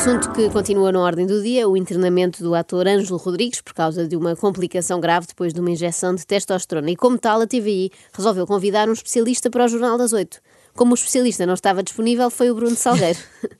assunto que continua na ordem do dia, o internamento do ator Ângelo Rodrigues por causa de uma complicação grave depois de uma injeção de testosterona. E como tal, a TVI resolveu convidar um especialista para o Jornal das Oito. Como o especialista não estava disponível, foi o Bruno Salgueiro.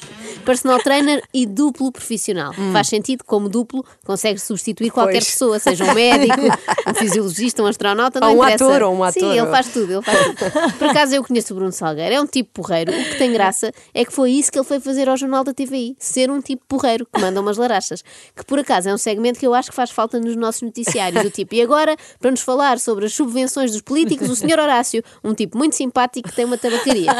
Personal trainer e duplo profissional. Hum. Faz sentido, como duplo, consegue substituir qualquer Pois. pessoa, seja um médico, um fisiologista, um astronauta, não Ou um interessa. ator, ou um ator. Sim, ele faz tudo, ele faz tudo. Por acaso eu conheço o Bruno Salgueiro, é um tipo porreiro. O que tem graça é que foi isso que ele foi fazer ao jornal da TVI, ser um tipo porreiro que manda umas larachas. Que por acaso é um segmento que eu acho que faz falta nos nossos noticiários. Do tipo, e agora, para nos falar sobre as subvenções dos políticos, o senhor Horácio, um tipo muito simpático que tem uma tabacaria.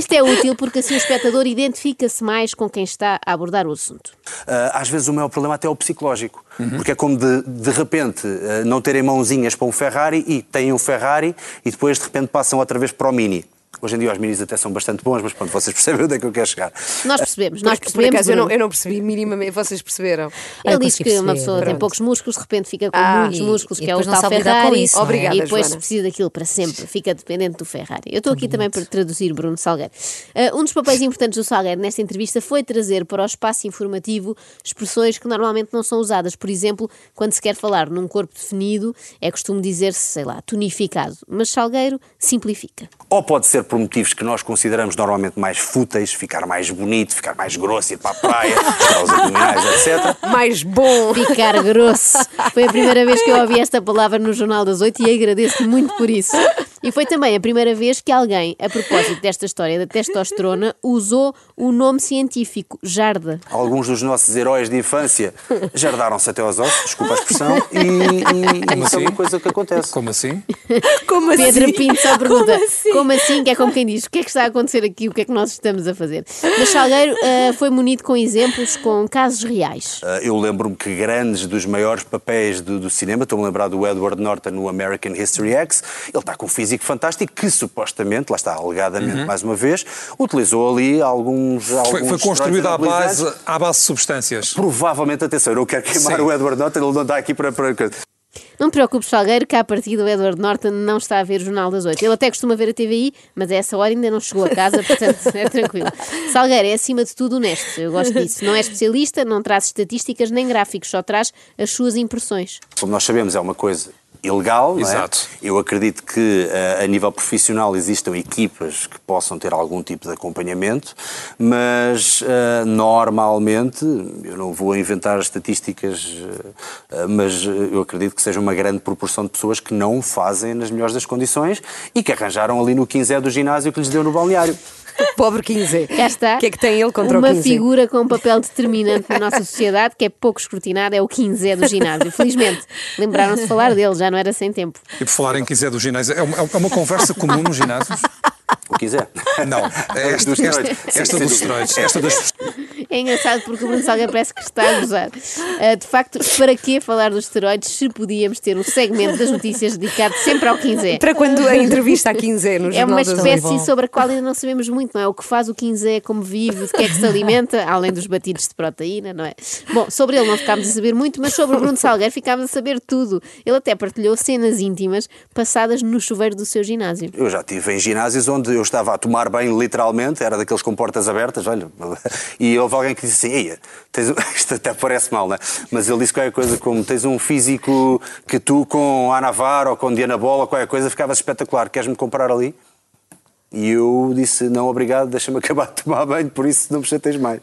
Isto é útil porque assim o espectador identifica-se mais com quem está a abordar o assunto. Ah, às vezes o maior problema até é o psicológico. Porque é como de, de repente ah, não terem mãozinhas para um Ferrari e têm um Ferrari e depois de repente passam outra vez para o Mini. Hoje em dia os Minis até são bastante bons, mas pronto, vocês percebem onde é que eu quero chegar. Nós percebemos, nós Por- Por percebemos. acaso eu não, eu não percebi minimamente, vocês perceberam. Ele eu diz que consegui uma perceber, pessoa tem pronto. poucos músculos, de repente fica com Ah, muitos e- músculos, e que é o tal Ferrari. com isso? Obrigada, e depois Joana. precisa daquilo para sempre, fica dependente do Ferrari. Eu estou aqui também para traduzir Bruno Salgueiro. Ah, um dos papéis importantes do Salgueiro nesta entrevista foi trazer para o espaço informativo expressões que normalmente não são usadas. Por exemplo, quando se quer falar num corpo definido, é costume dizer-se, sei lá, tonificado. Mas Salgueiro simplifica. Ou pode ser por motivos que nós consideramos normalmente mais fúteis, ficar mais bonito, ficar mais grosso, ir para a praia, para os abdominais, etc. Mais bom. Ficar grosso. Foi a primeira vez que eu ouvi esta palavra no Jornal das Oito e agradeço muito por isso. E foi também a primeira vez que alguém, a propósito desta história da testosterona, usou o nome científico, jarda. Alguns dos nossos heróis de infância jardaram-se até aos ossos, desculpa a expressão, e, e- Como isso é assim? uma coisa que acontece. Como assim? Como assim? Pedro Pinto só pergunta Como assim? como assim? Que é como quem diz, o que é que está a acontecer aqui? O que é que nós estamos a fazer? Mas Salgueiro ah, foi munido com exemplos, com casos reais. Uh, Eu lembro-me que grandes dos maiores papéis do, do cinema, estou-me a lembrar do Edward Norton no American History X, ele está com um físico fantástico que supostamente, lá está, alegadamente mais uma vez, utilizou ali alguns. Foi, alguns foi construído à base, à base de substâncias. Provavelmente, atenção, eu não quero queimar Sim. o Edward Norton, ele não está aqui para. para... Não te preocupes, Salgueiro, que a partir do Edward Norton não está a ver o Jornal das Oito. Ele até costuma ver a TVI, mas a essa hora ainda não chegou a casa, portanto é tranquilo. Salgueiro é acima de tudo honesto, eu gosto disso. Não é especialista, não traz estatísticas nem gráficos, só traz as suas impressões. Como nós sabemos, é uma coisa ilegal, não é? Exato. Eu acredito que eh, a nível profissional existam equipas que possam ter algum tipo de acompanhamento, mas eh, normalmente, eu não vou inventar estatísticas, eh, mas eu acredito que seja uma grande proporção de pessoas que não fazem nas melhores das condições e que arranjaram ali no 15 do ginásio que lhes deu no balneário. Pobre 15. Cá está. O que é que tem ele contra Uma o 15? figura com um papel determinante na nossa sociedade, que é pouco escrutinada, é o 15 do ginásio. Felizmente, lembraram-se de falar dele, já não era sem tempo. E por falar em quiser do ginásio, é uma, é uma conversa comum nos ginásios? O quiser. Não, é esta, Dos esta, esteroides. esta Sim, dos esteroides, esta das É engraçado porque o Bruno Salgueiro parece que está a gozar. Ah, de facto, para que falar dos esteroides se podíamos ter um segmento das notícias dedicado sempre ao 15 Para quando a entrevista a 15 no É uma espécie sobre a qual ainda não sabemos muito, não é? O que faz o 15 como vive, de que é que se alimenta, além dos batidos de proteína, não é? Bom, sobre ele não ficámos a saber muito, mas sobre o Bruno Salgueiro ficámos a saber tudo. Ele até partilhou cenas íntimas passadas no chuveiro do seu ginásio. Eu já estive em ginásios onde eu estava a tomar banho literalmente, era daqueles com portas abertas, olha, e houve alguém que disse assim, Eia, tens um-" isto até parece mal, não é? Mas ele disse qualquer coisa como, tens um físico que tu com a Navar ou com Diana Bola, qualquer coisa, ficavas espetacular, queres-me comprar ali? E eu disse, não, obrigado, deixa-me acabar de tomar banho, por isso não me chateis mais.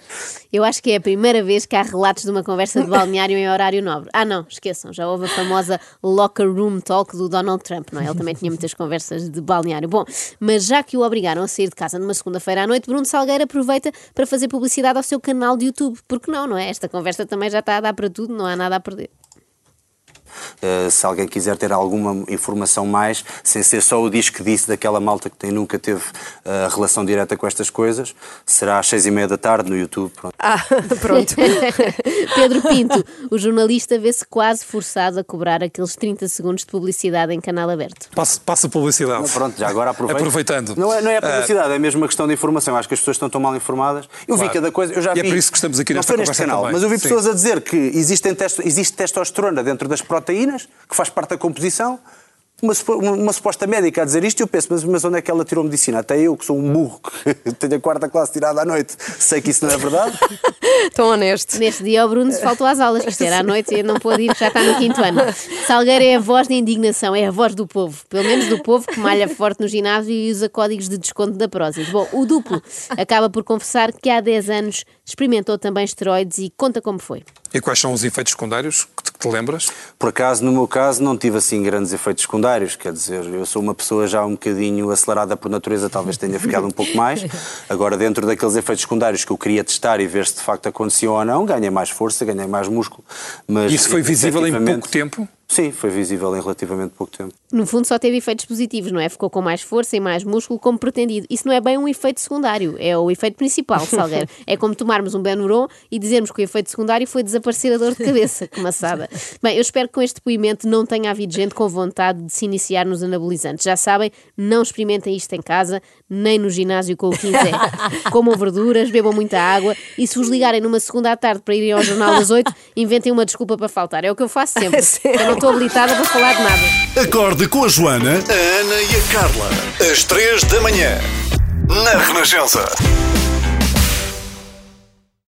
Eu acho que é a primeira vez que há relatos de uma conversa de balneário em horário nobre. Ah, não, esqueçam, já houve a famosa locker room talk do Donald Trump, não é? Ele também tinha muitas conversas de balneário. Bom, mas já que o obrigaram a sair de casa numa segunda-feira à noite, Bruno Salgueiro aproveita para fazer publicidade ao seu canal de YouTube. Porque não, não é? Esta conversa também já está a dar para tudo, não há nada a perder. Uh, se alguém quiser ter alguma informação mais, sem ser só o disco disse daquela malta que tem, nunca teve uh, relação direta com estas coisas, será às seis e meia da tarde no YouTube. Pronto. Ah, pronto. Pedro Pinto, o jornalista vê-se quase forçado a cobrar aqueles 30 segundos de publicidade em canal aberto. Passa, passa publicidade. Não, Pronto, já agora aproveito. Aproveitando. Não é, não é a Ah, publicidade, é mesmo uma questão de informação. Acho que as pessoas estão tão mal informadas. Eu vi Claro. cada coisa, eu já E é vi. por isso que estamos aqui não nesta foi neste conversa canal, também. mas eu vi Sim. pessoas a dizer que existem testo, existe testosterona dentro das proteínas, que faz parte da composição. uma, uma- suposta médica a dizer isto e eu penso, mas, mas onde é que ela tirou medicina? Até eu, que sou um burro, que tenho a quarta classe tirada à noite, sei que isso não é verdade. Tão honesto. Neste dia o Bruno se faltou às aulas, que isto era à noite e não pôde ir, já está no quinto ano. Salgueiro é a voz da indignação, é a voz do povo. Pelo menos do povo que malha forte no ginásio e usa códigos de desconto da Prozis. Bom, o duplo acaba por confessar que há 10 anos experimentou também esteroides e conta como foi. E quais são os efeitos secundários que te, que te lembras? Por acaso, no meu caso, não tive assim grandes efeitos secundários. Quer dizer, eu sou uma pessoa já um bocadinho acelerada por natureza, talvez tenha ficado um pouco mais. Agora, dentro daqueles efeitos secundários que eu queria testar e ver se de facto aconteciam ou não, ganhei mais força, ganhei mais músculo. Mas, Isso foi visível em pouco tempo? Sim, foi visível em relativamente pouco tempo. No fundo, só teve efeitos positivos, não é? Ficou com mais força e mais músculo como pretendido. Isso não é bem um efeito secundário, é o efeito principal, Salgueiro. é como tomarmos um Benuron e dizermos que o efeito secundário foi desaparecer a dor de cabeça, que maçada. Bem, eu espero que com este depoimento não tenha havido gente com vontade de se iniciar nos anabolizantes. Já sabem, não experimentem isto em casa, nem no ginásio com o 15 Comam verduras, bebam muita água e se vos ligarem numa segunda à tarde para irem ao jornal das 8, inventem uma desculpa para faltar. É o que eu faço sempre. Estou habilitada para falar de nada. Acorde com a Joana, a Ana e a Carla. Às três da manhã. Na Renascença.